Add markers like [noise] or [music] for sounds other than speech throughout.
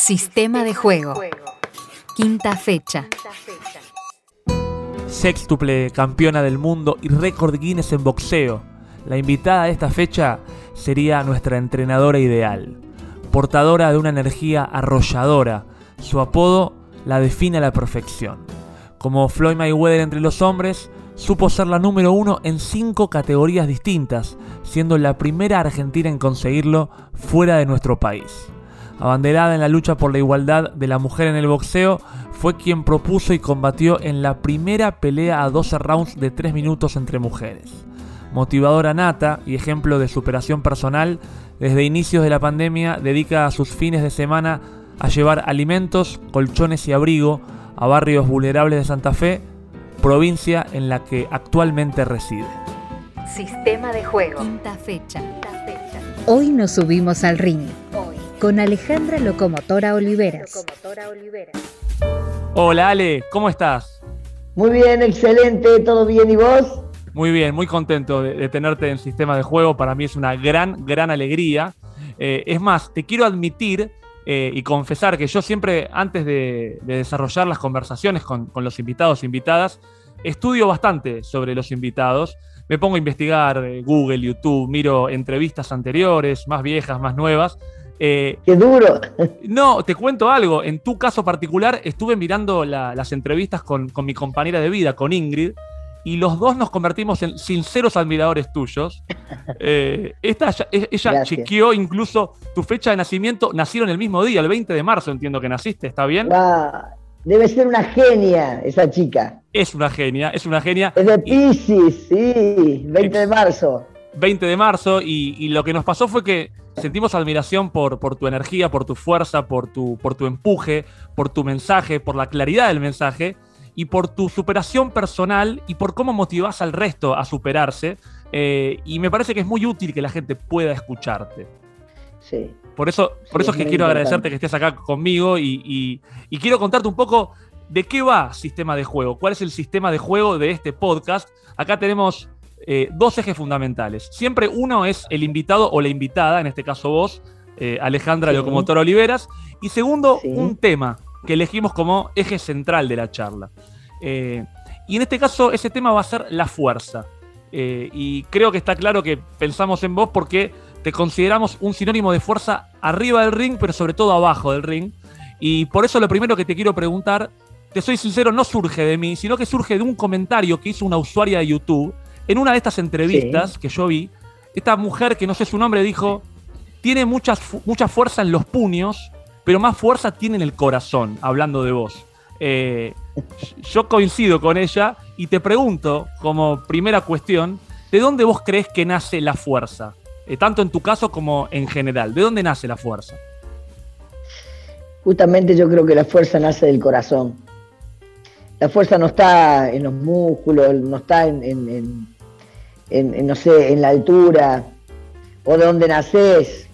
Sistema de juego. Quinta fecha. Sextuple campeona del mundo y récord Guinness en boxeo. La invitada de esta fecha sería nuestra entrenadora ideal. Portadora de una energía arrolladora. Su apodo la define a la perfección. Como Floyd Mayweather entre los hombres, supo ser la número uno en cinco categorías distintas, siendo la primera argentina en conseguirlo fuera de nuestro país. Abanderada en la lucha por la igualdad de la mujer en el boxeo, fue quien propuso y combatió en la primera pelea a 12 rounds de 3 minutos entre mujeres. Motivadora nata y ejemplo de superación personal, desde inicios de la pandemia dedica a sus fines de semana a llevar alimentos, colchones y abrigo a barrios vulnerables de Santa Fe provincia en la que actualmente reside. Sistema de juego. Quinta fecha. Hoy nos subimos al ring. Con Alejandra Locomotora Oliveras. Hola Ale, ¿cómo estás? Muy bien, excelente, todo bien, ¿y vos? Muy bien, muy contento de, tenerte en Sistema de Juego. Para mí es una gran, gran alegría. Eh, es más, te quiero admitir eh, y confesar que yo siempre, antes de, desarrollar las conversaciones con, los invitados e invitadas, estudio bastante sobre los invitados. Me pongo a investigar eh, Google, YouTube, miro entrevistas anteriores, más viejas, más nuevas. Eh, ¡Qué duro! [laughs] No, te cuento algo. En tu caso particular, estuve mirando las entrevistas con, con mi compañera de vida, con Ingrid, y los dos nos convertimos en sinceros admiradores tuyos. [laughs] Eh, esta, ella chequeó incluso tu fecha de nacimiento, nacieron el mismo día, el 20 de marzo entiendo que naciste, ¿está bien? debe ser una genia esa chica. Es una genia, es una genia. Es de Pisces, sí, 20 de marzo. 20 de marzo y, lo que nos pasó fue que sentimos admiración por, por tu energía, por tu fuerza, por tu, por tu empuje, por tu mensaje, por la claridad del mensaje y por tu superación personal y por cómo motivas al resto a superarse. Eh, y me parece que es muy útil que la gente pueda escucharte. Sí. Por eso, por eso es que quiero agradecerte que estés acá conmigo y, quiero contarte un poco de qué va Sistema de Juego, cuál es el sistema de juego de este podcast. Acá tenemos eh, dos ejes fundamentales. Siempre uno es el invitado o la invitada, en este caso vos, eh, Alejandra Locomotora Oliveras. Y segundo, un tema que elegimos como eje central de la charla. Eh, y en este caso ese tema va a ser la fuerza. Y creo que está claro que pensamos en vos porque te consideramos un sinónimo de fuerza arriba del ring, pero sobre todo abajo del ring. Y por eso lo primero que te quiero preguntar, te soy sincero, no surge de mí, sino que surge de un comentario que hizo una usuaria de YouTube en una de estas entrevistas que yo vi. Esta mujer, que no sé su nombre, dijo, tiene mucha fuerza en los puños, pero más fuerza tiene en el corazón, hablando de vos. Eh, yo coincido con ella y te pregunto, como primera cuestión, ¿de dónde vos crees que nace la fuerza? Eh, tanto en tu caso como en general. ¿De dónde nace la fuerza? Justamente yo creo que la fuerza nace del corazón. La fuerza no está en los músculos, no está en, no sé, en la altura o de dónde naces.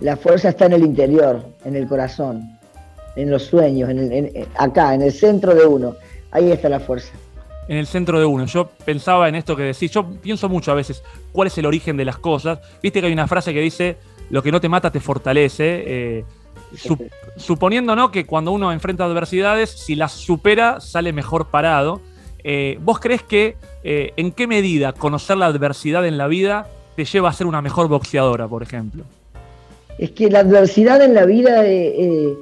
La fuerza está en el interior, en el corazón, en los sueños, en acá, en el centro de uno. Ahí está la fuerza. En el centro de uno. Yo pensaba en esto que decís. Yo pienso mucho a veces cuál es el origen de las cosas. Viste que hay una frase que dice: Lo que no te mata te fortalece. Eh, suponiendo ¿no? que cuando uno enfrenta adversidades, si las supera, sale mejor parado. Eh, ¿Vos crees que eh, en qué medida conocer la adversidad en la vida te lleva a ser una mejor boxeadora, por ejemplo? es que la adversidad en la vida eh,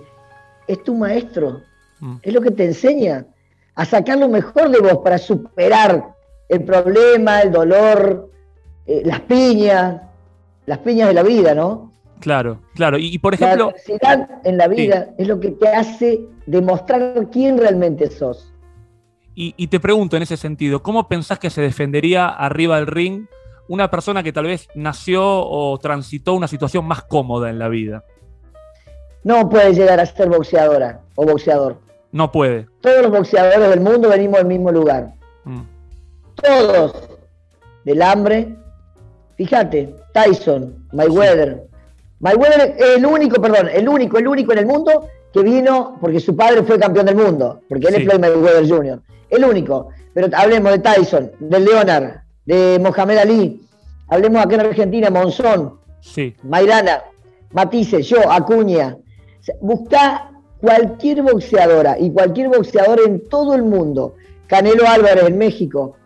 es tu maestro, mm. es lo que te enseña a sacar lo mejor de vos para superar el problema, el dolor, las piñas, las piñas de la vida, ¿no? Claro, claro. Y, por ejemplo. La adversidad en la vida es lo que te hace demostrar quién realmente sos. Y, y, te pregunto en ese sentido, ¿cómo pensás que se defendería arriba del ring una persona que tal vez nació o transitó una situación más cómoda en la vida? No puede llegar a ser boxeadora o boxeador. No puede. Todos los boxeadores del mundo venimos del mismo lugar. Mm. Todos. Del hambre. Fíjate, Tyson, Mayweather. Mayweather es el único, perdón, el único, el único en el mundo que vino porque su padre fue campeón del mundo, porque él es Floyd Mayweather Jr. El único. Pero hablemos de Tyson, de Leonard, de Mohamed Ali, hablemos acá en Argentina, Monzón, sí. Maidana, Matisse, yo, Acuña, busca cualquier boxeadora y cualquier boxeador en todo el mundo. Canelo Álvarez en México,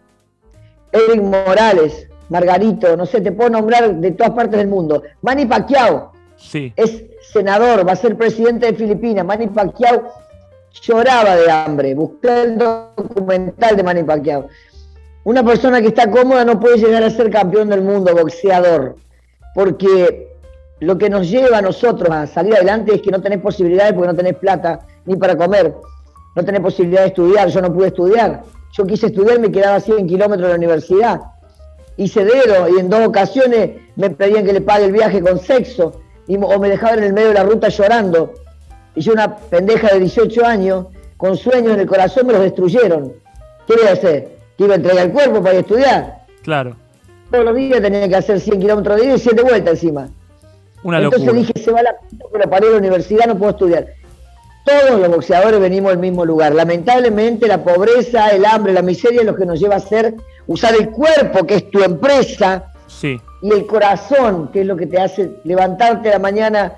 Eric Morales, Margarito, no sé, te puedo nombrar de todas partes del mundo. Manny Pacquiao sí. es senador, va a ser presidente de Filipinas. Manny Pacquiao lloraba de hambre. Busqué el documental de Manny Pacquiao. Una persona que está cómoda no puede llegar a ser campeón del mundo, boxeador, porque lo que nos lleva a nosotros a salir adelante es que no tenés posibilidades porque no tenés plata ni para comer, no tenés posibilidad de estudiar, yo no pude estudiar. Yo quise estudiar, me quedaba 100 kilómetros de la universidad. Hice dedo y en dos ocasiones me pedían que le pague el viaje con sexo o me dejaban en el medio de la ruta llorando. Y yo, una pendeja de 18 años, con sueños en el corazón, me los destruyeron. ¿Qué voy a hacer? ¿Que iba a entregar el cuerpo para ir a estudiar? Claro. Todos los días tenía que hacer 100 kilómetros de ida y 7 vueltas encima. Una Entonces dije, se va la puta con la pared de la universidad, no puedo estudiar. Todos los boxeadores venimos al mismo lugar. Lamentablemente la pobreza, el hambre, la miseria es lo que nos lleva a hacer, usar el cuerpo, que es tu empresa, sí. y el corazón, que es lo que te hace levantarte a la mañana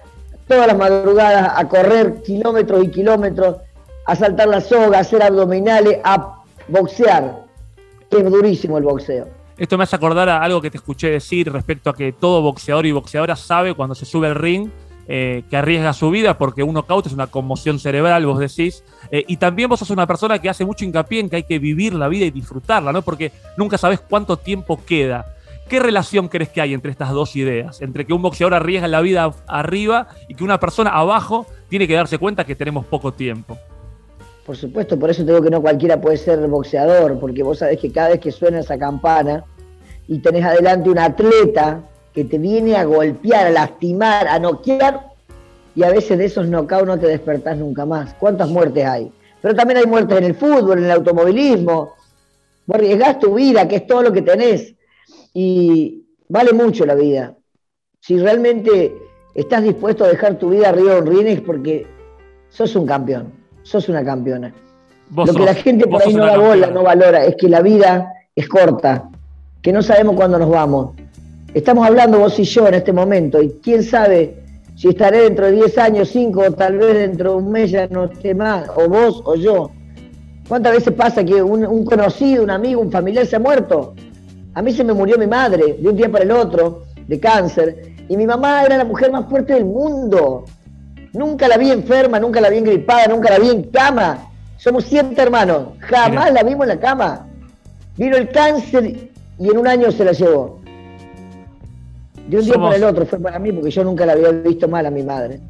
todas las madrugadas a correr kilómetros y kilómetros, a saltar la soga, a hacer abdominales, a boxear, que es durísimo el boxeo. Esto me hace acordar a algo que te escuché decir respecto a que todo boxeador y boxeadora sabe cuando se sube al ring eh, que arriesga su vida porque un knockout es una conmoción cerebral, vos decís. Eh, y también vos sos una persona que hace mucho hincapié en que hay que vivir la vida y disfrutarla, ¿no? Porque nunca sabes cuánto tiempo queda. ¿Qué relación crees que hay entre estas dos ideas? Entre que un boxeador arriesga la vida arriba y que una persona abajo tiene que darse cuenta que tenemos poco tiempo. Por supuesto, por eso te digo que no cualquiera puede ser boxeador, porque vos sabés que cada vez que suena esa campana y tenés adelante un atleta que te viene a golpear, a lastimar, a noquear, y a veces de esos knockouts no te despertás nunca más. ¿Cuántas muertes hay? Pero también hay muertes en el fútbol, en el automovilismo. Vos arriesgás tu vida, que es todo lo que tenés, y vale mucho la vida. Si realmente estás dispuesto a dejar tu vida arriba de un es porque sos un campeón sos una campeona. Lo que la gente por ahí no da bola, no valora, es que la vida es corta, que no sabemos cuándo nos vamos. Estamos hablando vos y yo en este momento, y quién sabe si estaré dentro de 10 años, 5, o tal vez dentro de un mes ya no esté más, o vos o yo. ¿Cuántas veces pasa que un, conocido, un amigo, un familiar se ha muerto? A mí se me murió mi madre de un día para el otro, de cáncer, y mi mamá era la mujer más fuerte del mundo. Nunca la vi enferma, nunca la vi engripada, nunca la vi en cama. Somos siete hermanos, jamás la vimos en la cama. Vino el cáncer y en un año se la llevó. De un día para el otro fue para mí porque yo nunca la había visto mal a mi madre.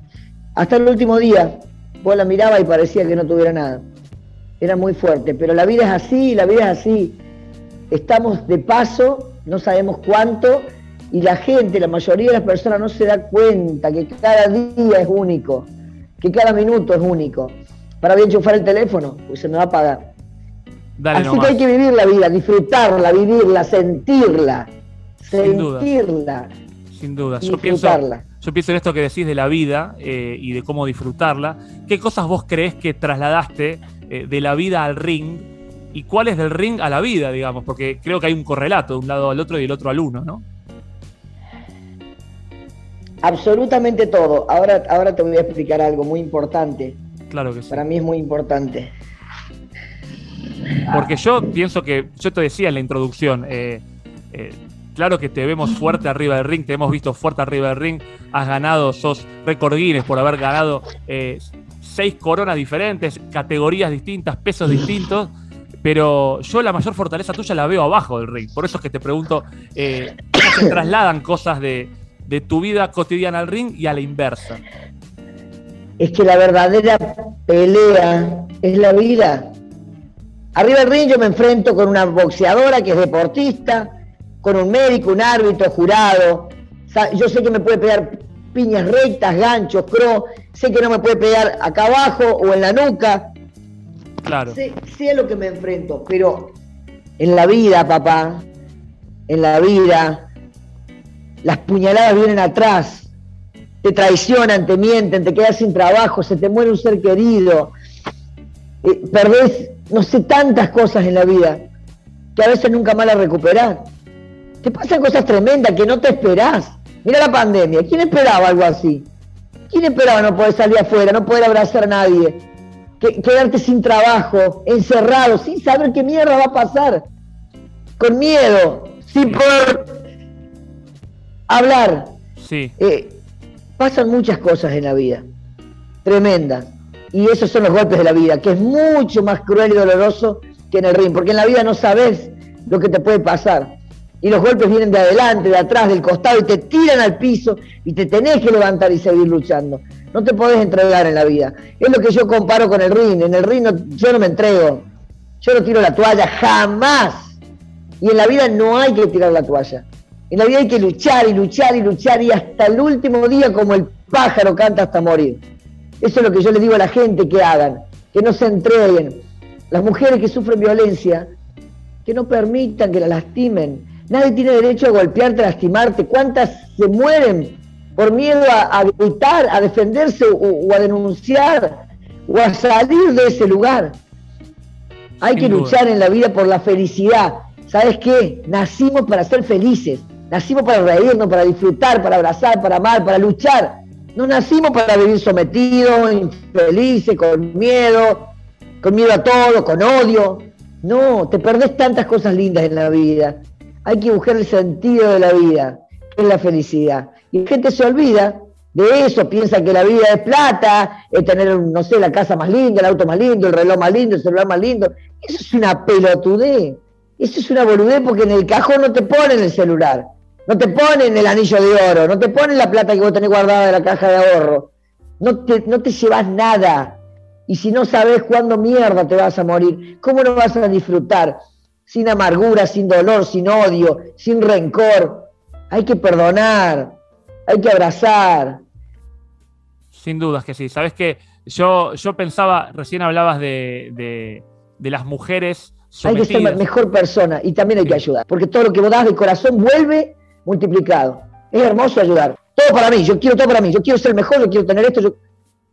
Hasta el último día, vos la miraba y parecía que no tuviera nada. Era muy fuerte, pero la vida es así, la vida es así. Estamos de paso, no sabemos cuánto, y la gente, la mayoría de las personas no se da cuenta que cada día es único, que cada minuto es único. Para bien enchufar el teléfono, pues se me va a apagar. Así que hay que vivir la vida, disfrutarla, vivirla, sentirla. Sin sentirla. Sin duda. Yo pienso, yo pienso en esto que decís de la vida eh, y de cómo disfrutarla. ¿Qué cosas vos crees que trasladaste eh, de la vida al ring y cuál es del ring a la vida, digamos? Porque creo que hay un correlato de un lado al otro y del otro al uno, ¿no? Absolutamente todo. Ahora, ahora te voy a explicar algo muy importante. Claro que sí. Para mí es muy importante. Porque yo pienso que, yo te decía en la introducción, eh, claro que te vemos fuerte arriba del ring, te hemos visto fuerte arriba del ring, has ganado, sos récord Guinness por haber ganado eh, seis coronas diferentes, categorías distintas, pesos distintos, pero yo la mayor fortaleza tuya la veo abajo del ring. Por eso es que te pregunto, ¿cómo se trasladan cosas de, de tu vida cotidiana al ring y a la inversa? Es que la verdadera pelea es la vida. Arriba del ring yo me enfrento con una boxeadora que es deportista, con un médico, un árbitro, jurado. Yo sé que me puede pegar piñas rectas, ganchos, cross, sé que no me puede pegar acá abajo o en la nuca. Claro. Sé, sé a lo que me enfrento, pero en la vida, papá, en la vida, las puñaladas vienen atrás, te traicionan, te mienten, te quedas sin trabajo, se te muere un ser querido, eh, perdés, no sé, tantas cosas en la vida que a veces nunca más las recuperás. Te pasan cosas tremendas que no te esperás. Mira la pandemia, ¿quién esperaba algo así? ¿Quién esperaba no poder salir afuera, no poder abrazar a nadie? quedarte sin trabajo, encerrado, sin saber qué mierda va a pasar, con miedo, sin poder hablar. Sí. Eh, pasan muchas cosas en la vida, tremendas. Y esos son los golpes de la vida, que es mucho más cruel y doloroso que en el ring, porque en la vida no sabes lo que te puede pasar. Y los golpes vienen de adelante, de atrás, del costado, y te tiran al piso y te tenés que levantar y seguir luchando. No te podés entregar en la vida. Es lo que yo comparo con el ring. En el ring yo no me entrego. Yo no tiro la toalla, jamás. Y en la vida no hay que tirar la toalla. En la vida hay que luchar y luchar y luchar y hasta el último día como el pájaro canta hasta morir. Eso es lo que yo le digo a la gente que hagan, que no se entreguen. Las mujeres que sufren violencia, que no permitan que la lastimen. Nadie tiene derecho a golpearte, a lastimarte. ¿Cuántas se mueren por miedo a, gritar, a defenderse o, a denunciar o a salir de ese lugar. Hay que luchar en la vida por la felicidad. ¿Sabes qué? Nacimos para ser felices. Nacimos para reírnos, para disfrutar, para abrazar, para amar, para luchar. No nacimos para vivir sometidos, infelices, con miedo, con miedo a todo, con odio. No, te perdés tantas cosas lindas en la vida. Hay que buscar el sentido de la vida, que es la felicidad. Y la gente se olvida de eso, piensa que la vida es plata, es tener, no sé, la casa más linda, el auto más lindo, el reloj más lindo, el celular más lindo. Eso es una pelotudez. Eso es una boludez porque en el cajón no te ponen el celular, no te ponen el anillo de oro, no te ponen la plata que vos tenés guardada en la caja de ahorro. No te, no te llevas nada. Y si no sabes cuándo mierda te vas a morir, ¿cómo no vas a disfrutar? Sin amargura, sin dolor, sin odio, sin rencor. Hay que perdonar, hay que abrazar. Sin dudas que sí. Sabes que yo, yo pensaba, recién hablabas de, las mujeres. Sometidas. Hay que ser mejor persona y también hay que ayudar, porque todo lo que vos das de corazón vuelve multiplicado. Es hermoso ayudar. Todo para mí, yo quiero todo para mí, yo quiero ser mejor, yo quiero tener esto.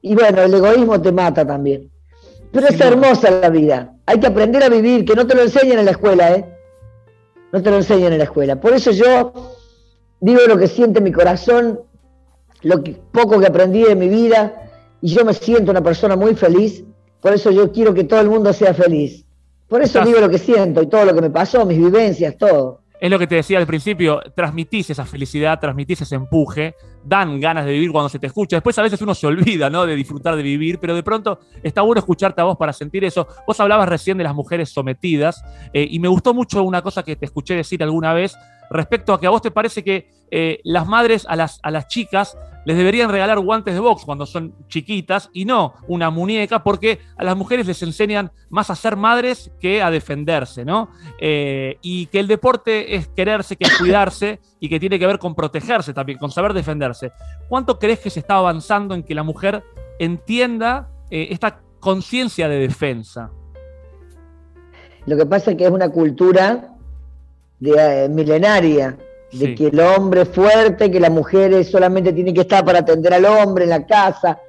Y bueno, el egoísmo te mata también. Pero es hermosa la vida. Hay que aprender a vivir, que no te lo enseñen en la escuela, ¿eh? No te lo enseñan en la escuela. Por eso yo digo lo que siente mi corazón, lo poco que aprendí de mi vida, y yo me siento una persona muy feliz, por eso yo quiero que todo el mundo sea feliz. Por eso digo lo que siento y todo lo que me pasó, mis vivencias, todo. Es lo que te decía al principio, transmitís esa felicidad, transmitís ese empuje, dan ganas de vivir cuando se te escucha. Después a veces uno se olvida, ¿no? De disfrutar de vivir, pero de pronto está bueno escucharte a vos para sentir eso. Vos hablabas recién de las mujeres sometidas eh, y me gustó mucho una cosa que te escuché decir alguna vez respecto a que a vos te parece que eh, las madres a las, a las chicas les deberían regalar guantes de box cuando son chiquitas y no una muñeca, porque a las mujeres les enseñan más a ser madres que a defenderse, ¿no? Eh, y que el deporte es quererse, que es cuidarse y que tiene que ver con protegerse también, con saber defenderse. ¿Cuánto crees que se está avanzando en que la mujer entienda eh, esta conciencia de defensa? Lo que pasa es que es una cultura de, eh, milenaria, de que el hombre es fuerte, que la mujer solamente tiene que estar para atender al hombre en la casa.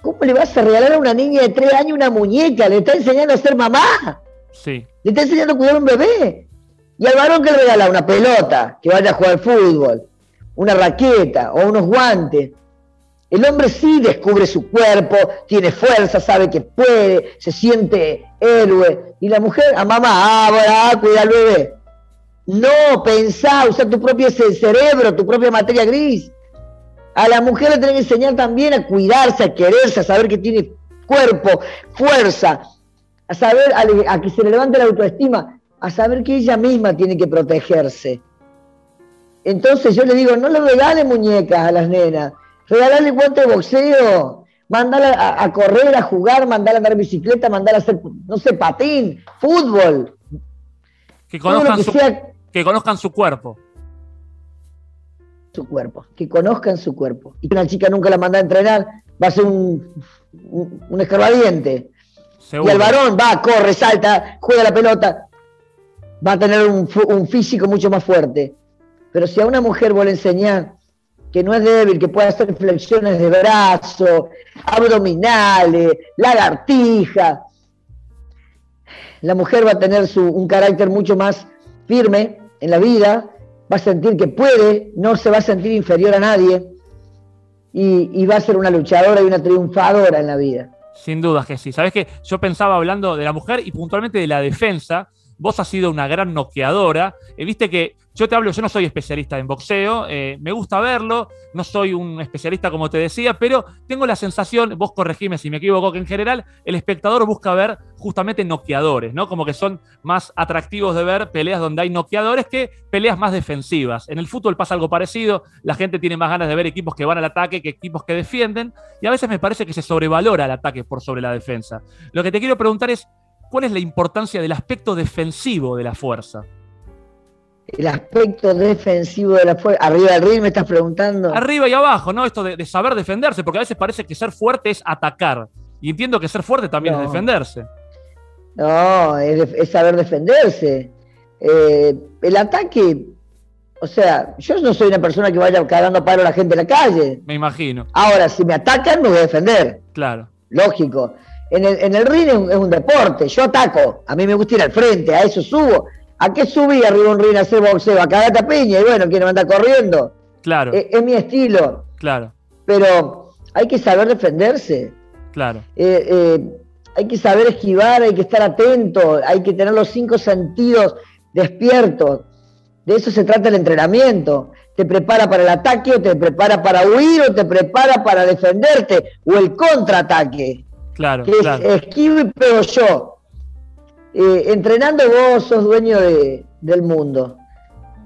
¿Cómo le vas a regalar a una niña de tres años una muñeca? Le está enseñando a ser mamá. Sí. Le está enseñando a cuidar a un bebé. Y al varón que le regala una pelota, que vaya a jugar fútbol, una raqueta o unos guantes. El hombre sí descubre su cuerpo, tiene fuerza, sabe que puede, se siente héroe. Y la mujer, a mamá, ah, bueno, ah, cuida al bebé. No, pensá, usar tu propio cerebro, tu propia materia gris. A la mujer le tiene que enseñar también a cuidarse, a quererse, a saber que tiene cuerpo, fuerza, a saber, a, que se le levante la autoestima, a saber que ella misma tiene que protegerse. Entonces yo le digo, no le regale muñecas a las nenas, regálale guante de boxeo, mandala a, correr, a jugar, mandala a andar bicicleta, mandala a hacer, no sé, patín, fútbol. Que conozcan su que conozcan su cuerpo. Su cuerpo, que conozcan su cuerpo. Y una chica nunca la manda a entrenar, va a ser un, un, escarbadiente. Y el varón va, corre, salta, juega la pelota, va a tener un, un físico mucho más fuerte. Pero si a una mujer vos le enseñar que no es débil, que puede hacer flexiones de brazo, abdominales, lagartija, la mujer va a tener su, un carácter mucho más firme en la vida, va a sentir que puede, no se va a sentir inferior a nadie. y, va a ser una luchadora y una triunfadora en la vida. Sin dudas que sí. Sabes que yo pensaba hablando de la mujer y puntualmente de la defensa. Vos has sido una gran noqueadora. Eh, viste que yo te hablo, yo no soy especialista en boxeo, eh, me gusta verlo, no soy un especialista como te decía, pero tengo la sensación, vos corregime si me equivoco, que en general el espectador busca ver justamente noqueadores, ¿no? Como que son más atractivos de ver peleas donde hay noqueadores que peleas más defensivas. En el fútbol pasa algo parecido, la gente tiene más ganas de ver equipos que van al ataque que equipos que defienden, y a veces me parece que se sobrevalora el ataque por sobre la defensa. Lo que te quiero preguntar es, ¿cuál es la importancia del aspecto defensivo de la fuerza? el aspecto defensivo de la fuerza. Arriba del ring me estás preguntando. Arriba y abajo, ¿no? Esto de, saber defenderse, porque a veces parece que ser fuerte es atacar. Y entiendo que ser fuerte también es defenderse. No, es, saber defenderse. Eh, el ataque, o sea, yo no soy una persona que vaya cagando palo a la gente en la calle. Me imagino. Ahora, si me atacan, me voy a defender. Claro. Lógico. En el, en el ring es un, es un deporte. Yo ataco. A mí me gusta ir al frente, a eso subo ¿A qué subí arriba un ring a hacer boxeo? A cagarte a piña y bueno, quiere andar corriendo. Claro. Es, mi estilo. Claro. Pero hay que saber defenderse. Claro. Eh, eh, hay que saber esquivar, hay que estar atento, hay que tener los cinco sentidos despiertos. De eso se trata el entrenamiento. Te prepara para el ataque, o te prepara para huir, o te prepara para defenderte, o el contraataque. Claro. Que claro. es esquivo y pego yo. Eh, entrenando vos sos dueño del mundo.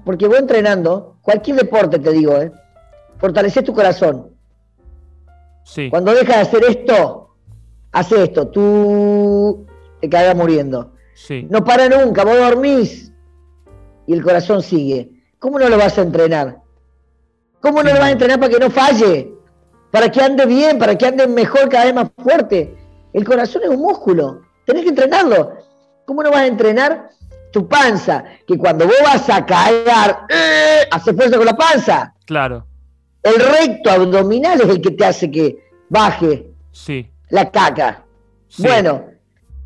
Porque vos entrenando, cualquier deporte te digo, ¿eh? fortaleces tu corazón. Sí. Cuando dejas de hacer esto, hace esto, tú te cagas muriendo. Sí. No para nunca, vos dormís y el corazón sigue. ¿Cómo no lo vas a entrenar? ¿Cómo no lo vas a entrenar para que no falle? Para que ande bien, para que ande mejor, cada vez más fuerte. El corazón es un músculo, tenés que entrenarlo. ¿Cómo no vas a entrenar tu panza? Que cuando vos vas a cagar, ¡eh! hace fuerza con la panza. Claro. El recto abdominal es el que te hace que baje sí. la caca. Bueno,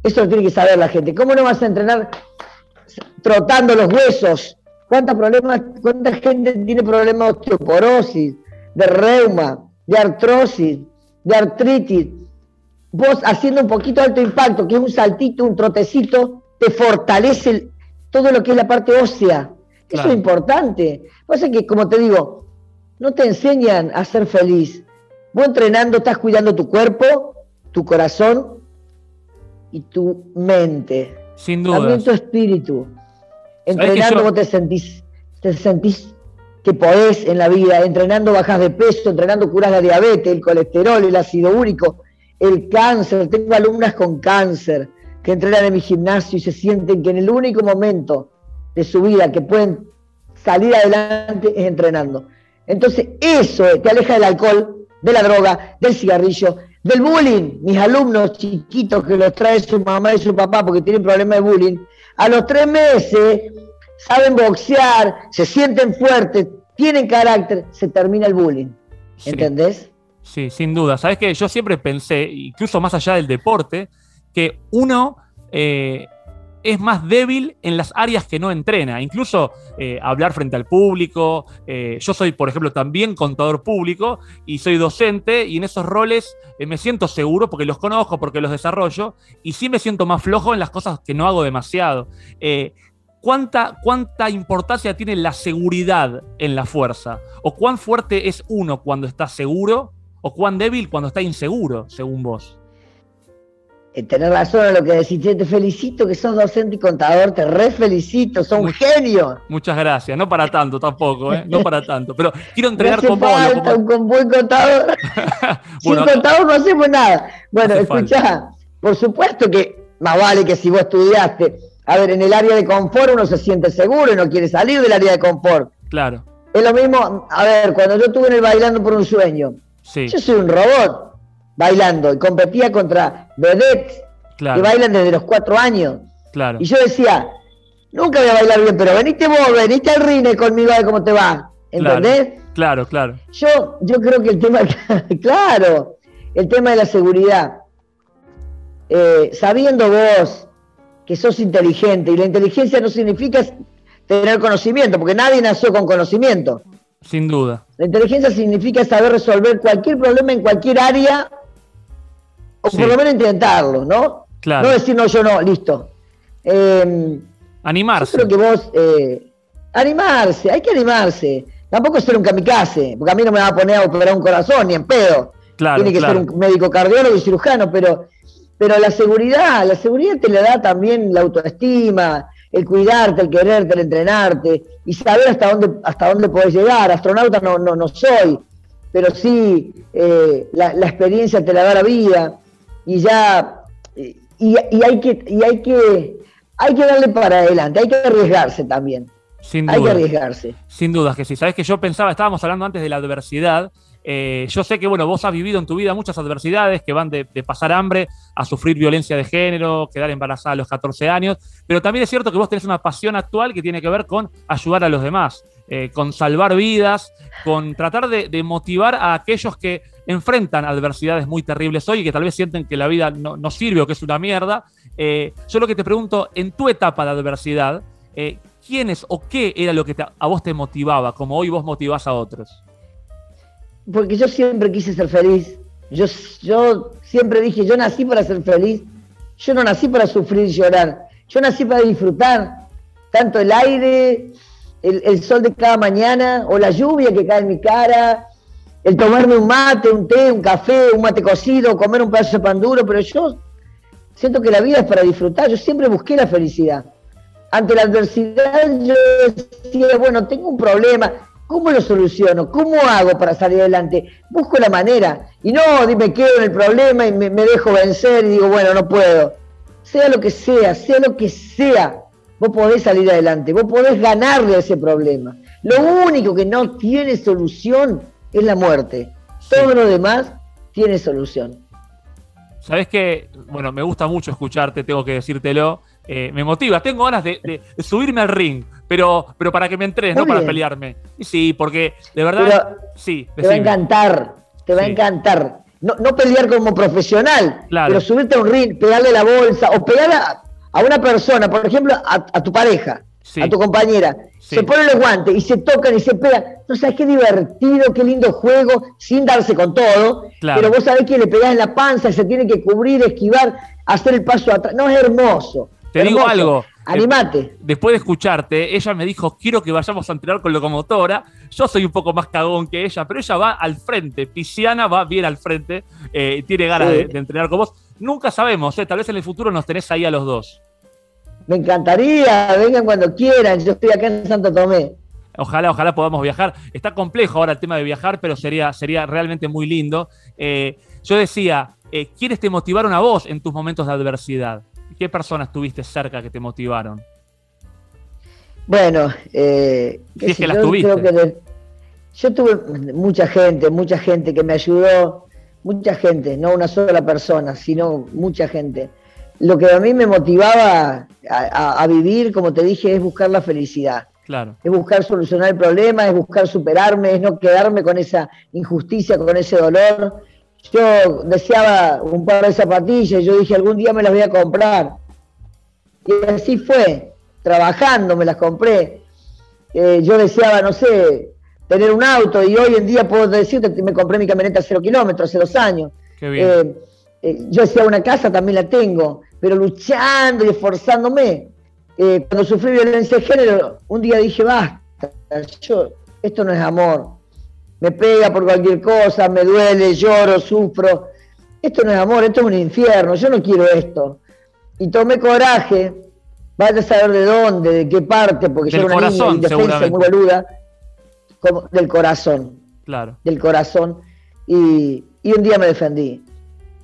eso lo tiene que saber la gente. ¿Cómo no vas a entrenar trotando los huesos? ¿Cuánta, problemas, ¿Cuánta gente tiene problemas de osteoporosis, de reuma, de artrosis, de artritis? Vos haciendo un poquito de alto impacto, que es un saltito, un trotecito, te fortalece todo lo que es la parte ósea. Eso es importante. Pasa que, como te digo, no te enseñan a ser feliz. Vos entrenando estás cuidando tu cuerpo, tu corazón y tu mente. Sin duda. También tu espíritu. Entrenando vos te sentís, te sentís que podés en la vida. Entrenando bajas de peso, entrenando curas la diabetes, el colesterol, el ácido úrico, el cáncer, tengo alumnas con cáncer que entrenan en mi gimnasio y se sienten que en el único momento de su vida que pueden salir adelante es entrenando. Entonces, eso te aleja del alcohol, de la droga, del cigarrillo, del bullying. Mis alumnos chiquitos que los trae su mamá y su papá porque tienen problemas de bullying, a los tres meses saben boxear, se sienten fuertes, tienen carácter, se termina el bullying. ¿Entendés? Sí, sin duda. Sabes que yo siempre pensé, incluso más allá del deporte, que uno eh, es más débil en las áreas que no entrena. Incluso eh, hablar frente al público. Eh, yo soy, por ejemplo, también contador público y soy docente y en esos roles me siento seguro porque los conozco, porque los desarrollo y sí me siento más flojo en las cosas que no hago demasiado. ¿Cuánta, ¿Cuánta importancia tiene la seguridad en la fuerza? ¿O cuán fuerte es uno cuando está seguro o cuán débil cuando está inseguro, según vos. Eh, tenés razón en lo que decís, te felicito que sos docente y contador, te re felicito, sos un genio. Muchas gracias, no para tanto tampoco, ¿eh? no para tanto, pero quiero [laughs] entregar con vos. un buen contador. [laughs] Sin contador no hacemos nada. Bueno, escuchá, por supuesto que más vale que si vos estudiaste, a ver, en el área de confort uno se siente seguro y no quiere salir del área de confort. Claro. Es lo mismo, a ver, cuando yo estuve en el Bailando por un Sueño, yo soy un robot bailando y competía contra vedettes que bailan desde los cuatro años. Claro. Y yo decía, nunca voy a bailar bien, pero veniste vos, veniste al rine conmigo a ver cómo te va. ¿Entendés? Claro, claro. Yo, yo creo que el tema, [laughs] claro, el tema de la seguridad. Eh, sabiendo vos que sos inteligente, y la inteligencia no significa tener conocimiento, porque nadie nació con conocimiento. Sin duda. La inteligencia significa saber resolver cualquier problema en cualquier área, o por lo menos intentarlo, ¿no? Claro. No decir, no, yo no, listo. Eh, animarse. Yo creo que vos, eh, animarse, hay que animarse. Tampoco ser un kamikaze, porque a mí no me va a poner a operar un corazón, ni en pedo. Claro, Tiene que ser un médico cardiólogo y cirujano, pero, pero la seguridad, la seguridad te la da también la autoestima, el cuidarte, el quererte, el entrenarte y saber hasta dónde, hasta dónde podés llegar. Astronauta no, no, no soy, pero sí eh, la, experiencia te la da la vida y ya y, hay que y hay que hay que darle para adelante, hay que arriesgarse también. Sin duda. Hay que arriesgarse. Sin dudas que sí. Sabes que yo pensaba, estábamos hablando antes de la adversidad eh, yo sé que, bueno, vos has vivido en tu vida muchas adversidades que van de, pasar hambre a sufrir violencia de género, quedar embarazada a los 14 años, pero también es cierto que vos tenés una pasión actual que tiene que ver con ayudar a los demás, eh, con salvar vidas, con tratar de, motivar a aquellos que enfrentan adversidades muy terribles hoy y que tal vez sienten que la vida no, sirve o que es una mierda. Eh, yo lo que te pregunto, en tu etapa de adversidad, ¿quiénes o qué era lo que a vos te motivaba, como hoy vos motivás a otros? Porque yo siempre quise ser feliz. Yo, yo siempre dije, yo nací para ser feliz. Yo no nací para sufrir y llorar. Yo nací para disfrutar tanto el aire, el, sol de cada mañana o la lluvia que cae en mi cara, el tomarme un mate, un té, un café, un mate cocido, comer un pedazo de pan duro, pero yo siento que la vida es para disfrutar. Yo siempre busqué la felicidad. Ante la adversidad yo decía, bueno, tengo un problema, ¿Cómo lo soluciono? ¿Cómo hago para salir adelante? Busco la manera. Y no me quedo en el problema y me, dejo vencer y digo, bueno, no puedo. Sea lo que sea, sea lo que sea, vos podés salir adelante, vos podés ganarle a ese problema. Lo único que no tiene solución es la muerte. Todo lo demás tiene solución. Sabes que, bueno, me gusta mucho escucharte, tengo que decírtelo. Eh, me motiva, tengo ganas de, subirme al ring, pero, pero para que me entrenes, no para pelearme. Sí, porque de verdad, sí. Te va a encantar, te va a encantar. No, no, pelear como profesional, pero subirte a un ring, pegarle la bolsa o pegar a, una persona, por ejemplo, a, tu pareja, a tu compañera. Se ponen los guantes y se tocan y se pegan. No sabes qué divertido, qué lindo juego, sin darse con todo. Pero vos sabés que le pegás en la panza, y se tiene que cubrir, esquivar, hacer el paso atrás. No es hermoso. Te digo algo. Animate. Después de escucharte, ella me dijo, quiero que vayamos a entrenar con locomotora. Yo soy un poco más cagón que ella, pero ella va al frente. Pisciana va bien al frente, eh, tiene ganas de, entrenar con vos. Nunca sabemos, eh, tal vez en el futuro nos tenés ahí a los dos. Me encantaría, vengan cuando quieran, yo estoy acá en Santo Tomé. Ojalá, ojalá podamos viajar. Está complejo ahora el tema de viajar, pero sería, sería realmente muy lindo. Eh, yo decía, ¿quiénes te motivaron a vos en tus momentos de adversidad? ¿Qué personas tuviste cerca que te motivaron? Bueno, eh, que las yo tuviste. yo tuve mucha gente, mucha gente que me ayudó, mucha gente, no una sola persona, sino mucha gente. Lo que a mí me motivaba a, vivir, como te dije, es buscar la felicidad. Claro. Es buscar solucionar el problema, es buscar superarme, es no quedarme con esa injusticia, con ese dolor, yo deseaba un par de zapatillas, yo dije algún día me las voy a comprar. Y así fue, trabajando me las compré. Eh, yo deseaba, no sé, tener un auto y hoy en día puedo decirte que me compré mi camioneta a cero kilómetros hace dos años. Eh, eh, yo decía una casa, también la tengo, pero luchando y esforzándome. cuando sufrí violencia de género, un día dije, basta, yo, esto no es amor me pega por cualquier cosa, me duele, lloro, sufro. Esto no es amor, esto es un infierno, yo no quiero esto. Y tomé coraje, vaya a saber de dónde, de qué parte, porque yo era una niña indefensa, muy boluda, como, del corazón. Claro. Del corazón. Y, un día me defendí.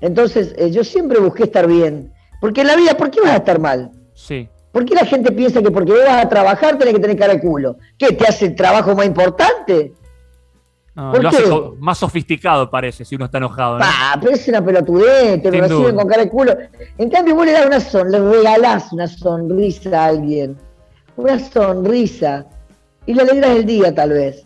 Entonces, eh, yo siempre busqué estar bien. Porque en la vida, ¿por qué vas a estar mal? Sí. ¿Por qué la gente piensa que porque vas a trabajar tenés que tener cara de culo? ¿Qué? ¿Te hace el trabajo más importante? Lo hace más sofisticado, parece, si uno está enojado. Ah, pero es una pelotudez, te lo reciben con cara de culo. En cambio, vos le das una son, le regalás una sonrisa a alguien. Una sonrisa. Y le alegras el día, tal vez.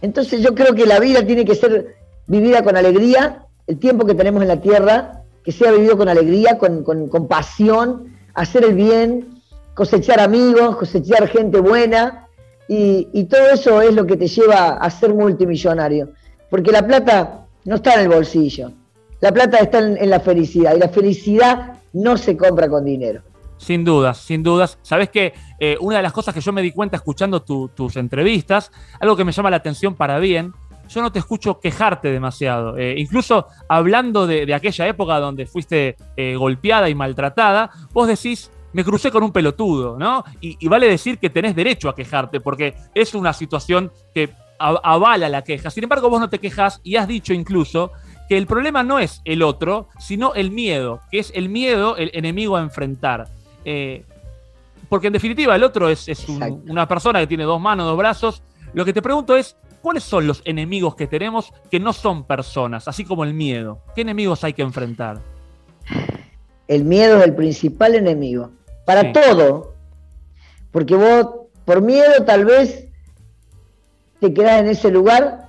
Entonces, yo creo que la vida tiene que ser vivida con alegría. El tiempo que tenemos en la tierra, que sea vivido con alegría, con, con pasión, hacer el bien, cosechar amigos, cosechar gente buena Y, todo eso es lo que te lleva a ser multimillonario. Porque la plata no está en el bolsillo. La plata está en, la felicidad. Y la felicidad no se compra con dinero. Sin dudas, sin dudas. Sabes que eh, una de las cosas que yo me di cuenta escuchando tus entrevistas, algo que me llama la atención para bien, yo no te escucho quejarte demasiado. Eh, incluso hablando de, aquella época donde fuiste eh, golpeada y maltratada, vos decís, me crucé con un pelotudo, ¿no? Y, vale decir que tenés derecho a quejarte, porque es una situación que avala la queja. Sin embargo, vos no te quejas y has dicho incluso que el problema no es el otro, sino el miedo, que es el miedo el enemigo a enfrentar. Eh, porque en definitiva el otro es, una persona que tiene dos manos, dos brazos. Lo que te pregunto es, ¿cuáles son los enemigos que tenemos que no son personas, así como el miedo? ¿Qué enemigos hay que enfrentar? El miedo es el principal enemigo para todo. Porque vos, por miedo, tal vez te quedás en ese lugar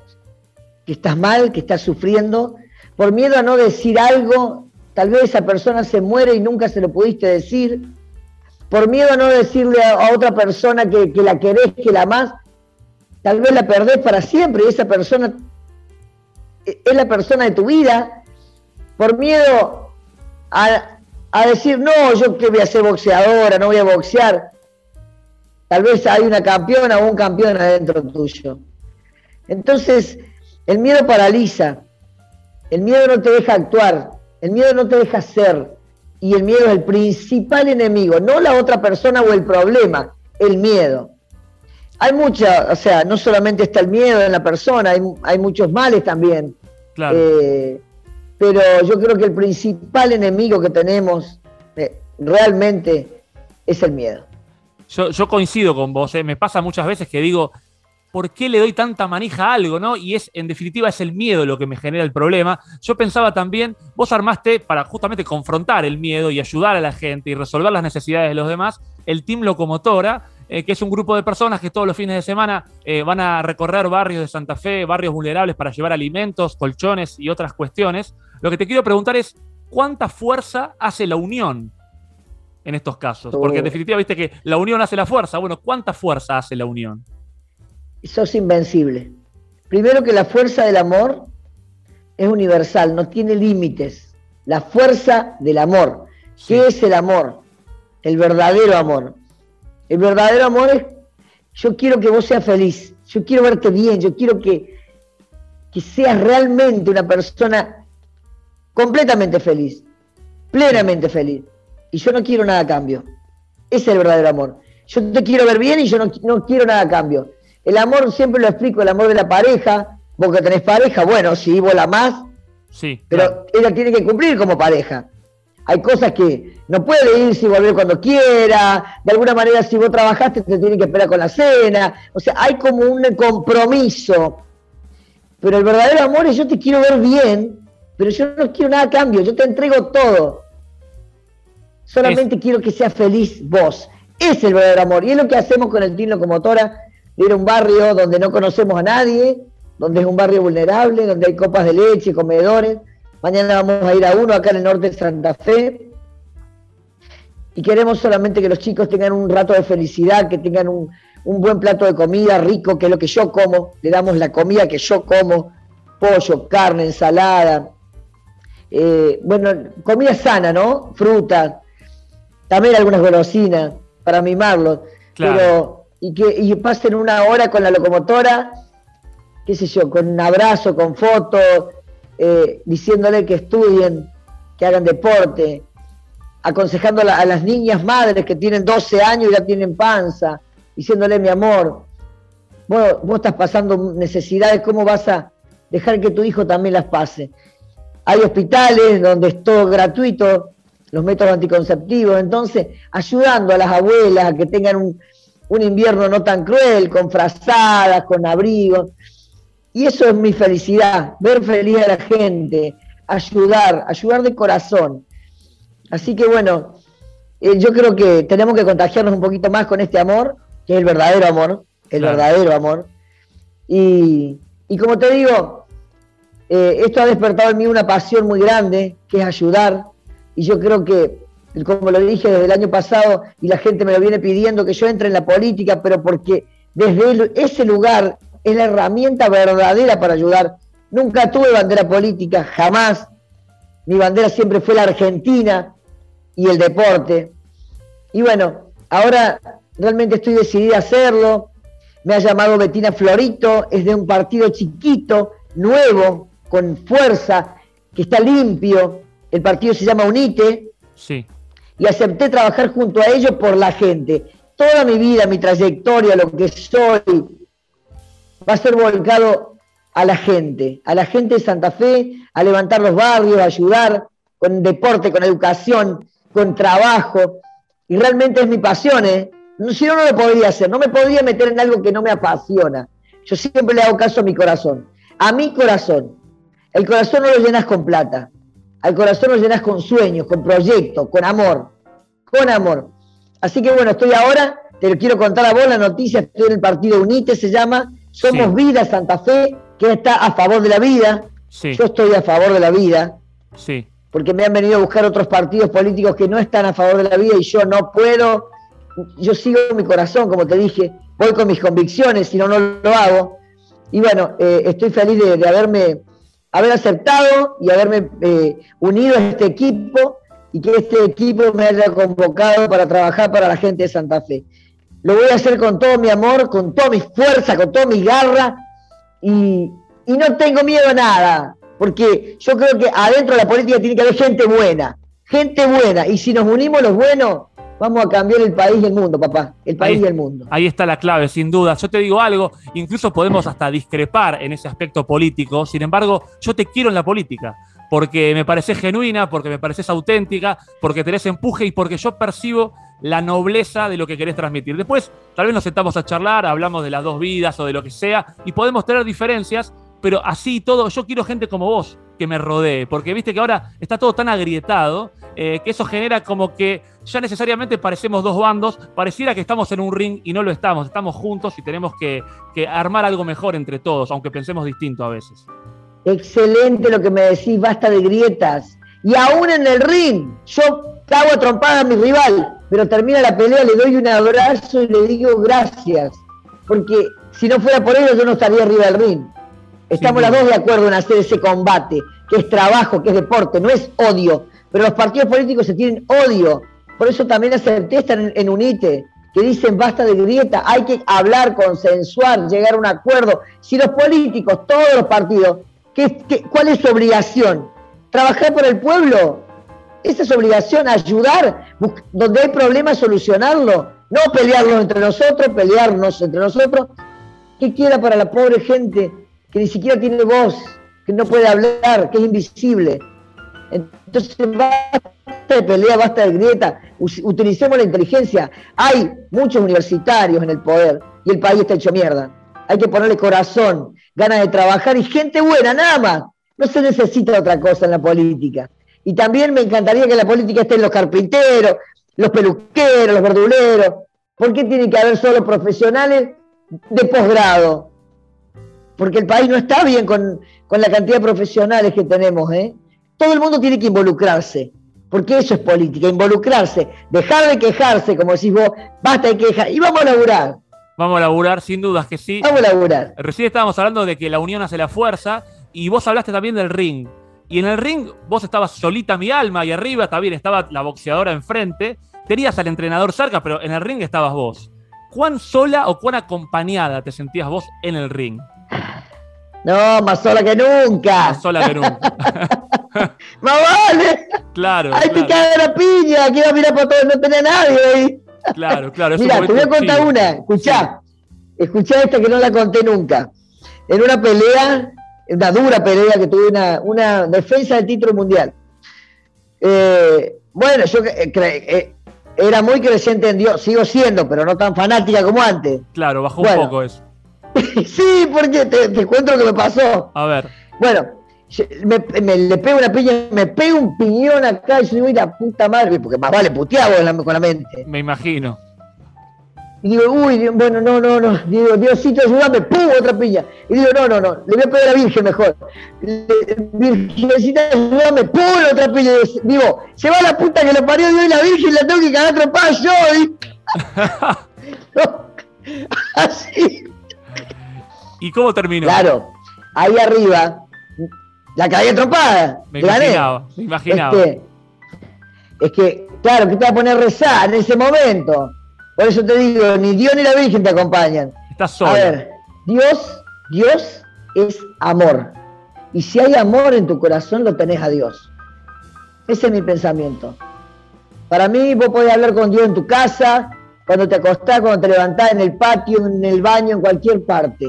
que estás mal, que estás sufriendo. Por miedo a no decir algo, tal vez esa persona se muere y nunca se lo pudiste decir. Por miedo a no decirle a, otra persona que, la querés, que la amás, tal vez la perdés para siempre y esa persona es la persona de tu vida. Por miedo a, a decir, no, yo que voy a ser boxeadora, no voy a boxear. Tal vez hay una campeona o un campeón adentro tuyo. Entonces, el miedo paraliza, el miedo no te deja actuar, el miedo no te deja ser, y el miedo es el principal enemigo, no la otra persona o el problema, el miedo. Hay mucha, o sea, no solamente está el miedo en la persona, hay, muchos males también. Claro. Eh, pero yo creo que el principal enemigo que tenemos eh, realmente es el miedo. Yo, coincido con vos, eh. me pasa muchas veces que digo, ¿por qué le doy tanta manija a algo? ¿no? Y es, en definitiva, es el miedo lo que me genera el problema. Yo pensaba también, vos armaste para justamente confrontar el miedo y ayudar a la gente y resolver las necesidades de los demás, el Team Locomotora, eh, que es un grupo de personas que todos los fines de semana van a recorrer barrios de Santa Fe, barrios vulnerables para llevar alimentos, colchones y otras cuestiones. Lo que te quiero preguntar es, ¿cuánta fuerza hace la unión en estos casos? Porque en oh. definitiva, viste que la unión hace la fuerza. Bueno, ¿cuánta fuerza hace la unión? Sos invencible. Primero que la fuerza del amor es universal, no tiene límites. La fuerza del amor. ¿Qué es el amor? El verdadero amor. El verdadero amor es, yo quiero que vos seas feliz, yo quiero verte bien, yo quiero que, que seas realmente una persona completamente feliz, plenamente feliz. Y yo no quiero nada a cambio. Ese es el verdadero amor. Yo te quiero ver bien y yo no, quiero nada a cambio. El amor, siempre lo explico, el amor de la pareja. Vos que tenés pareja, bueno, si vos la más, sí, pero ella tiene que cumplir como pareja. Hay cosas que no puede irse y volver cuando quiera. De alguna manera, si vos trabajaste, te tienen que esperar con la cena. O sea, hay como un compromiso. Pero el verdadero amor es yo te quiero ver bien pero yo no quiero nada a cambio, yo te entrego todo. Solamente quiero que seas feliz vos. Es el verdadero amor. Y es lo que hacemos con el Team Locomotora, de ir a un barrio donde no conocemos a nadie, donde es un barrio vulnerable, donde hay copas de leche, comedores. Mañana vamos a ir a uno acá en el norte de Santa Fe. Y queremos solamente que los chicos tengan un rato de felicidad, que tengan un, un buen plato de comida rico, que es lo que yo como. Le damos la comida que yo como, pollo, carne, ensalada, eh, bueno, comida sana, ¿no? Fruta, también algunas golosinas para mimarlos, pero y que pasen una hora con la locomotora, qué sé yo, con un abrazo, con fotos, eh, diciéndole que estudien, que hagan deporte, aconsejando a, las niñas madres que tienen 12 años y ya tienen panza, diciéndole mi amor, vos, vos estás pasando necesidades, ¿cómo vas a dejar que tu hijo también las pase? Hay hospitales donde es todo gratuito, los métodos anticonceptivos, entonces ayudando a las abuelas a que tengan un, invierno no tan cruel, con frazadas, con abrigos. Y eso es mi felicidad, ver feliz a la gente, ayudar, ayudar de corazón. Así que bueno, eh, yo creo que tenemos que contagiarnos un poquito más con este amor, que es el verdadero amor, el verdadero amor. Y, y como te digo, eh, esto ha despertado en mí una pasión muy grande, que es ayudar, y yo creo que, como lo dije desde el año pasado, y la gente me lo viene pidiendo, que yo entre en la política, pero porque desde ese lugar es la herramienta verdadera para ayudar. Nunca tuve bandera política, jamás. Mi bandera siempre fue la Argentina y el deporte. Y bueno, ahora realmente estoy decidida a hacerlo. Me ha llamado Betina Florito, es de un partido chiquito, nuevo, con fuerza, que está limpio. El partido se llama UNITE. Sí. Y acepté trabajar junto a ellos por la gente. Toda mi vida, mi trayectoria, lo que soy, va a ser volcado a la gente, a la gente de Santa Fe, a levantar los barrios, a ayudar con deporte, con educación, con trabajo. Y realmente es mi pasión, ¿eh? Si no, no lo podría hacer, no me podría meter en algo que no me apasiona. Yo siempre le hago caso a mi corazón, a mi corazón. El corazón no lo llenas con plata, al corazón lo llenas con sueños, con proyectos, con amor, con amor. Así que bueno, estoy ahora, te lo quiero contar a vos la noticia, estoy en el partido UNITE, se llama Somos Vida Santa Fe, que está a favor de la vida. Yo estoy a favor de la vida. Sí. Porque me han venido a buscar otros partidos políticos que no están a favor de la vida y yo no puedo yo sigo mi corazón, como te dije, voy con mis convicciones, si no, no lo hago. Y bueno, eh, estoy feliz de, haberme haber aceptado y haberme eh, unido a este equipo y que este equipo me haya convocado para trabajar para la gente de Santa Fe. Lo voy a hacer con todo mi amor, con toda mi fuerza, con toda mi garra y, y no tengo miedo a nada, porque yo creo que adentro de la política tiene que haber gente buena, gente buena, y si nos unimos los buenos, Vamos a cambiar el país y el mundo, papá. El país y el mundo. Ahí está la clave, sin duda. Yo te digo algo, incluso podemos hasta discrepar en ese aspecto político. Sin embargo, yo te quiero en la política. Porque me pareces genuina, porque me pareces auténtica, porque tenés empuje y porque yo percibo la nobleza de lo que querés transmitir. Después, tal vez nos sentamos a charlar, hablamos de las dos vidas o de lo que sea, y podemos tener diferencias, pero así todo, yo quiero gente como vos que me rodee, porque viste que ahora está todo tan agrietado eh, que eso genera como que ya necesariamente parecemos dos bandos, pareciera que estamos en un ring y no lo estamos, estamos juntos y tenemos que, armar algo mejor entre todos, aunque pensemos distinto a veces. Excelente lo que me decís, basta de grietas. Y aún en el ring, yo cago a trompada a mi rival, pero termina la pelea, le doy un abrazo y le digo gracias, porque si no fuera por ello yo no estaría arriba del ring. Estamos las dos de acuerdo en hacer ese combate, que es trabajo, que es deporte, no es odio. Pero los partidos políticos se tienen odio. Por eso también acepté estar en, UNITE, que dicen basta de grieta, hay que hablar, consensuar, llegar a un acuerdo. Si los políticos, todos los partidos, ¿qué, cuál es su obligación? ¿Trabajar por el pueblo? Esa es obligación, ayudar, donde hay problemas, solucionarlo. No pelearnos entre nosotros, pelearnos entre nosotros. ¿Qué quiera para la pobre gente que ni siquiera tiene voz, que no puede hablar, que es invisible. Entonces, basta de pelea, basta de grieta, utilicemos la inteligencia. Hay muchos universitarios en el poder y el país está hecho mierda. Hay que ponerle corazón, ganas de trabajar y gente buena, nada más. No se necesita otra cosa en la política. Y también me encantaría que en la política estén los carpinteros, los peluqueros, los verduleros. ¿Por qué tiene que haber solo profesionales de posgrado? porque el país no está bien con, la cantidad de profesionales que tenemos. ¿eh? Todo el mundo tiene que involucrarse, porque eso es política, involucrarse, dejar de quejarse, como decís vos, basta de quejar, y vamos a laburar. Vamos a laburar, sin dudas que sí. Vamos a laburar. Recién estábamos hablando de que la unión hace la fuerza, y vos hablaste también del ring. Y en el ring vos estabas solita mi alma, y arriba también estaba la boxeadora enfrente. Tenías al entrenador cerca, pero en el ring estabas vos. ¿Cuán sola o cuán acompañada te sentías vos en el ring? No, más sola que nunca. Más sola que nunca. [laughs] más vale. Claro. Ahí te cae la piña, aquí va a mirar para todo, no tenía nadie ahí. Claro, claro. Mira, te voy a contar una, escuchá. Escuchá esta que no la conté nunca. En una pelea, una dura pelea que tuve una, una defensa del título mundial. Eh, bueno, yo eh, era muy creciente en Dios, sigo siendo, pero no tan fanática como antes. Claro, bajó un poco eso. [laughs] sí, porque te, cuento lo que me pasó. A ver. Bueno, me, le pego una piña, me pego un piñón acá y yo digo, la puta madre, porque más vale puteado con la mente. Me imagino. Y digo, uy, bueno, no, no, no. Digo, Diosito, ayúdame, ¡pum! Otra piña. Y digo, no, no, no, le voy a pegar a la Virgen mejor. Virgencita, ayúdame, ¡pum! Otra piña. Digo, se va la puta que lo parió y la Virgen, la tengo que cagar tropada yo. [laughs] Así. ¿Y cómo terminó? Claro, ahí arriba, la caí atropada. Me imaginaba, me imaginaba. Este, es que, claro, que te va a poner a rezar en ese momento. Por eso te digo, ni Dios ni la Virgen te acompañan. Estás solo. A ver, Dios, Dios es amor. Y si hay amor en tu corazón, lo tenés a Dios. Ese es mi pensamiento. Para mí, vos podés hablar con Dios en tu casa, cuando te acostás, cuando te levantás, en el patio, en el baño, en cualquier parte.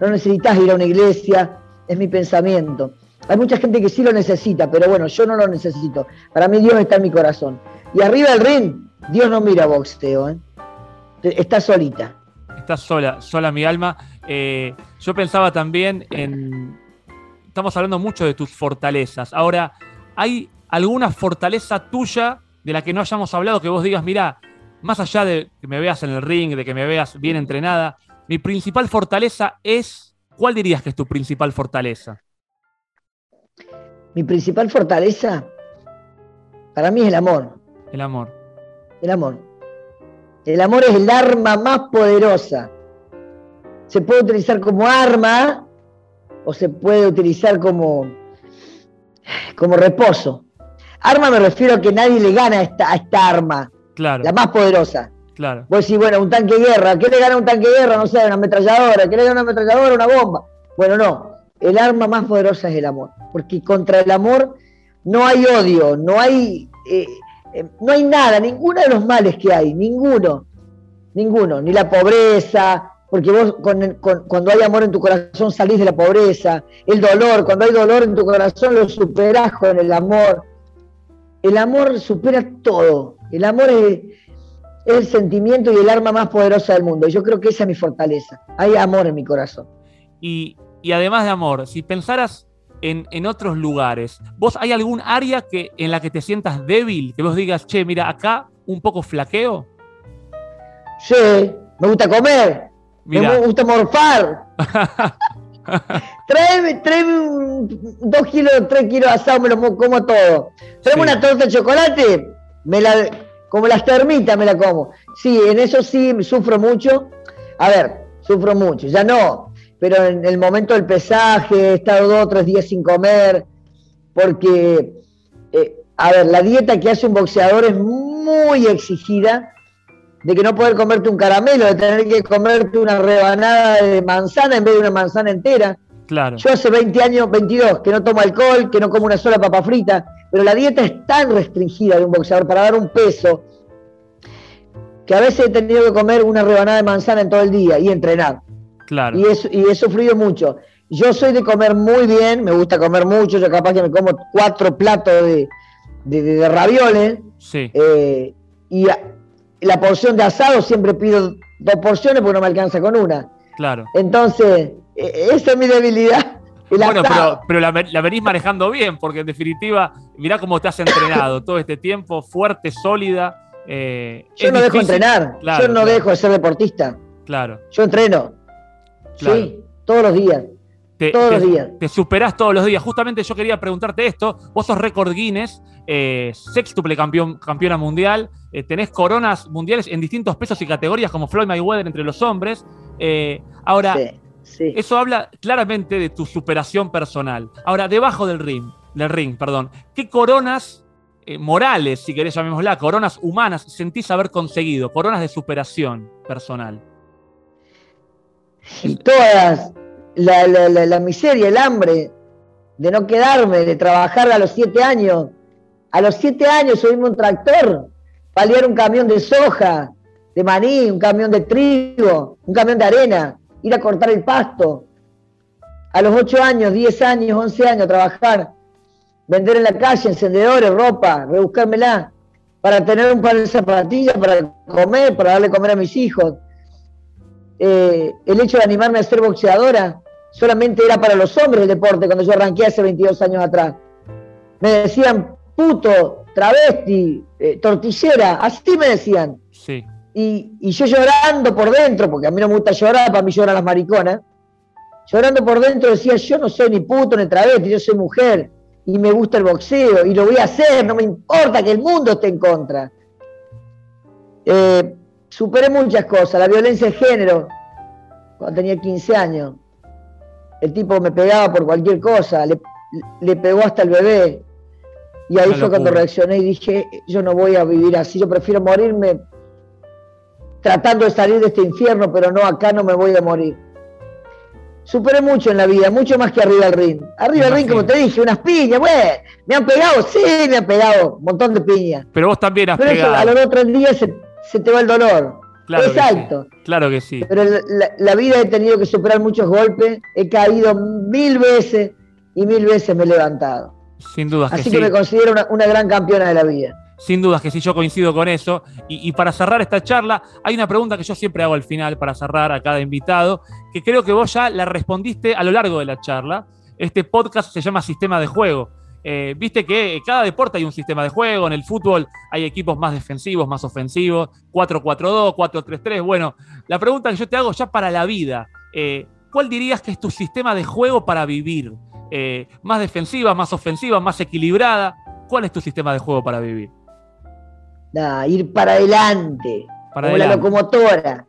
No necesitas ir a una iglesia, es mi pensamiento. Hay mucha gente que sí lo necesita, pero bueno, yo no lo necesito. Para mí Dios está en mi corazón. Y arriba del ring, Dios no mira boxeo, ¿eh? Está solita. Está sola, sola mi alma. Eh, yo pensaba también en... Estamos hablando mucho de tus fortalezas. Ahora, ¿hay alguna fortaleza tuya de la que no hayamos hablado que vos digas, mira, más allá de que me veas en el ring, de que me veas bien entrenada, mi principal fortaleza es, ¿cuál dirías que es tu principal fortaleza? Mi principal fortaleza, para mí es el amor. El amor. El amor. El amor es el arma más poderosa. Se puede utilizar como arma o se puede utilizar como, como reposo. Arma me refiero a que nadie le gana a esta, a esta arma. Claro. La más poderosa. Claro. Vos decís, bueno, un tanque de guerra. ¿Qué le gana un tanque de guerra? No sé, una ametralladora. ¿Qué le gana una ametralladora? Una bomba. Bueno, no. El arma más poderosa es el amor. Porque contra el amor no hay odio, no hay, eh, eh, no hay nada, ninguno de los males que hay, ninguno. Ninguno. Ni la pobreza, porque vos cuando hay amor en tu corazón salís de la pobreza. El dolor, cuando hay dolor en tu corazón lo superás con el amor. El amor supera todo. El amor es, el sentimiento y el arma más poderosa del mundo. Yo creo que esa es mi fortaleza. Hay amor en mi corazón. Y, además de amor, si pensaras en, otros lugares, ¿vos hay algún área que, en la que te sientas débil? Que vos digas, che, mira, acá un poco flaqueo. Sí, me gusta comer. Me gusta morfar. [laughs] tráeme, dos kilos, tres kilos de asado, me lo como todo. Tráeme una torta de chocolate, me la, como las termitas me la como. Sí, en eso sí sufro mucho. A ver, sufro mucho, ya no, pero en el momento del pesaje he estado dos o tres días sin comer, porque, eh, a ver, la dieta que hace un boxeador es muy exigida, de que no poder comerte un caramelo, de tener que comerte una rebanada de manzana en vez de una manzana entera. Claro. Yo hace 20 años, 22, que no tomo alcohol, que no como una sola papa frita, pero la dieta es tan restringida de un boxeador para dar un peso que a veces he tenido que comer una rebanada de manzana en todo el día y entrenar. Claro. Y, y he sufrido mucho. Yo soy de comer muy bien, me gusta comer mucho, yo capaz que me como cuatro platos de, de, ravioles. Sí. Eh, y la porción de asado siempre pido dos porciones porque no me alcanza con una. Claro. Entonces, e, esa es mi debilidad. [laughs] Bueno, pero, la, venís manejando bien, porque en definitiva, mirá cómo te has entrenado todo este tiempo, fuerte, sólida. Eh, yo no dejo entrenar, yo no dejo de ser deportista. Claro. Yo entreno. Sí, todos los días. todos los días. Te superás todos los días. Justamente yo quería preguntarte esto. Vos sos récord Guinness, eh, sextuple campeón, campeona mundial, eh, tenés coronas mundiales en distintos pesos y categorías como Floyd Mayweather entre los hombres. Eh, ahora, eso habla claramente de tu superación personal. Ahora, debajo del ring, del ring, perdón, ¿qué coronas eh, morales, si querés llamémosla, coronas humanas, sentís haber conseguido? Coronas de superación personal. Y todas, la, la, miseria, el hambre, de no quedarme, de trabajar a los siete años. A los siete años subimos un tractor, paliar un camión de soja, de maní, un camión de trigo, un camión de arena ir a cortar el pasto. A los 8 años, 10 años, 11 años, trabajar, vender en la calle, encendedores, ropa, rebuscármela, para tener un par de zapatillas, para comer, para darle comer a mis hijos. Eh, el hecho de animarme a ser boxeadora solamente era para los hombres el deporte cuando yo arranqué hace 22 años atrás. Me decían puto, travesti, eh, tortillera, así me decían. Sí. Y, yo llorando por dentro, porque a mí no me gusta llorar, para mí lloran las mariconas, llorando por dentro decía, yo no soy ni puto ni travesti, yo soy mujer y me gusta el boxeo y lo voy a hacer, no me importa que el mundo esté en contra. Eh, superé muchas cosas, la violencia de género, cuando tenía 15 años. El tipo me pegaba por cualquier cosa, le, pegó hasta el bebé. Y ahí fue cuando reaccioné y dije, yo no voy a vivir así, yo prefiero morirme tratando de salir de este infierno, pero no, acá no me voy a morir. Superé mucho en la vida, mucho más que arriba del ring. Arriba del ring, como te dije, unas piñas, bueno, me han pegado, sí, me han pegado, un montón de piñas. Pero vos también has pero pegado. a los otros días se, te va el dolor. Claro Exacto. Claro que sí. Pero la, la, vida he tenido que superar muchos golpes, he caído mil veces y mil veces me he levantado. Sin duda. Así que, me considero una gran campeona de la vida. Sin dudas que sí, yo coincido con eso. Y, para cerrar esta charla, hay una pregunta que yo siempre hago al final para cerrar a cada invitado, que creo que vos ya la respondiste a lo largo de la charla. Este podcast se llama Sistema de Juego. Eh, viste que en cada deporte hay un sistema de juego, en el fútbol hay equipos más defensivos, más ofensivos, 4-4-2, 4-3-3. Bueno, la pregunta que yo te hago ya para la vida, eh, ¿cuál dirías que es tu sistema de juego para vivir? Eh, ¿Más defensiva, más ofensiva, más equilibrada? ¿Cuál es tu sistema de juego para vivir? ir para adelante, como la locomotora.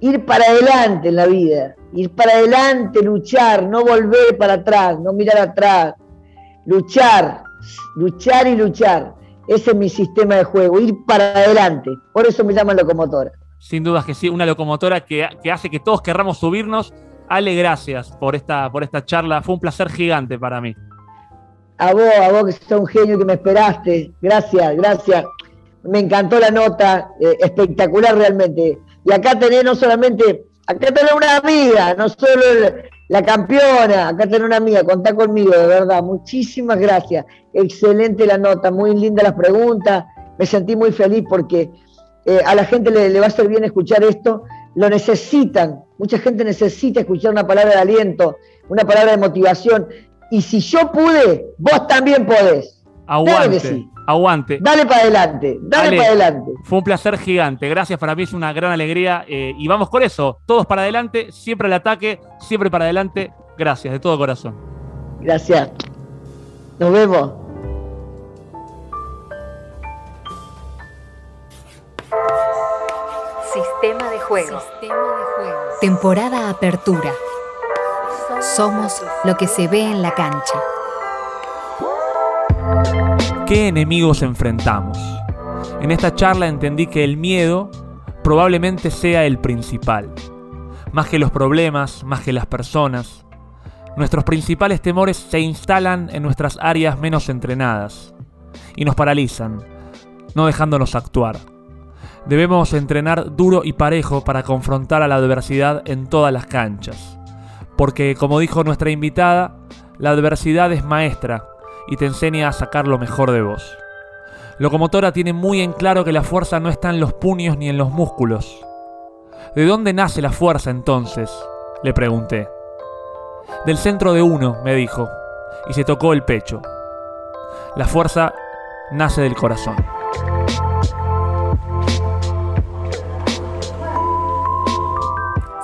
Ir para adelante en la vida, ir para adelante, luchar, no volver para atrás, no mirar atrás, luchar, luchar y luchar. Ese es mi sistema de juego, ir para adelante. Por eso me llaman locomotora. Sin dudas que sí, una locomotora que, hace que todos querramos subirnos. Ale, gracias por esta, por esta charla. Fue un placer gigante para mí. A vos, a vos que sos un genio que me esperaste. Gracias, gracias me encantó la nota, eh, espectacular realmente. Y acá tenés no solamente, acá tenés una amiga, no solo la campeona, acá tenés una amiga, contá conmigo, de verdad. Muchísimas gracias. Excelente la nota, muy linda las preguntas. Me sentí muy feliz porque eh, a la gente le, le, va a ser bien escuchar esto. Lo necesitan. Mucha gente necesita escuchar una palabra de aliento, una palabra de motivación. Y si yo pude, vos también podés. Aguante. Aguante. Dale para adelante, dale, para adelante. Fue un placer gigante. Gracias, para mí es una gran alegría. Eh, y vamos con eso. Todos para adelante, siempre el ataque, siempre para adelante. Gracias, de todo corazón. Gracias. Nos vemos. Sistema de juego. Sistema de juego. Temporada Apertura. Somos lo que se ve en la cancha qué enemigos enfrentamos. En esta charla entendí que el miedo probablemente sea el principal. Más que los problemas, más que las personas. Nuestros principales temores se instalan en nuestras áreas menos entrenadas y nos paralizan, no dejándonos actuar. Debemos entrenar duro y parejo para confrontar a la adversidad en todas las canchas. Porque, como dijo nuestra invitada, la adversidad es maestra y te enseña a sacar lo mejor de vos. Locomotora tiene muy en claro que la fuerza no está en los puños ni en los músculos. ¿De dónde nace la fuerza entonces? Le pregunté. Del centro de uno, me dijo, y se tocó el pecho. La fuerza nace del corazón.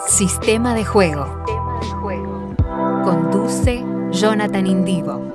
Sistema de juego. Conduce Jonathan Indigo.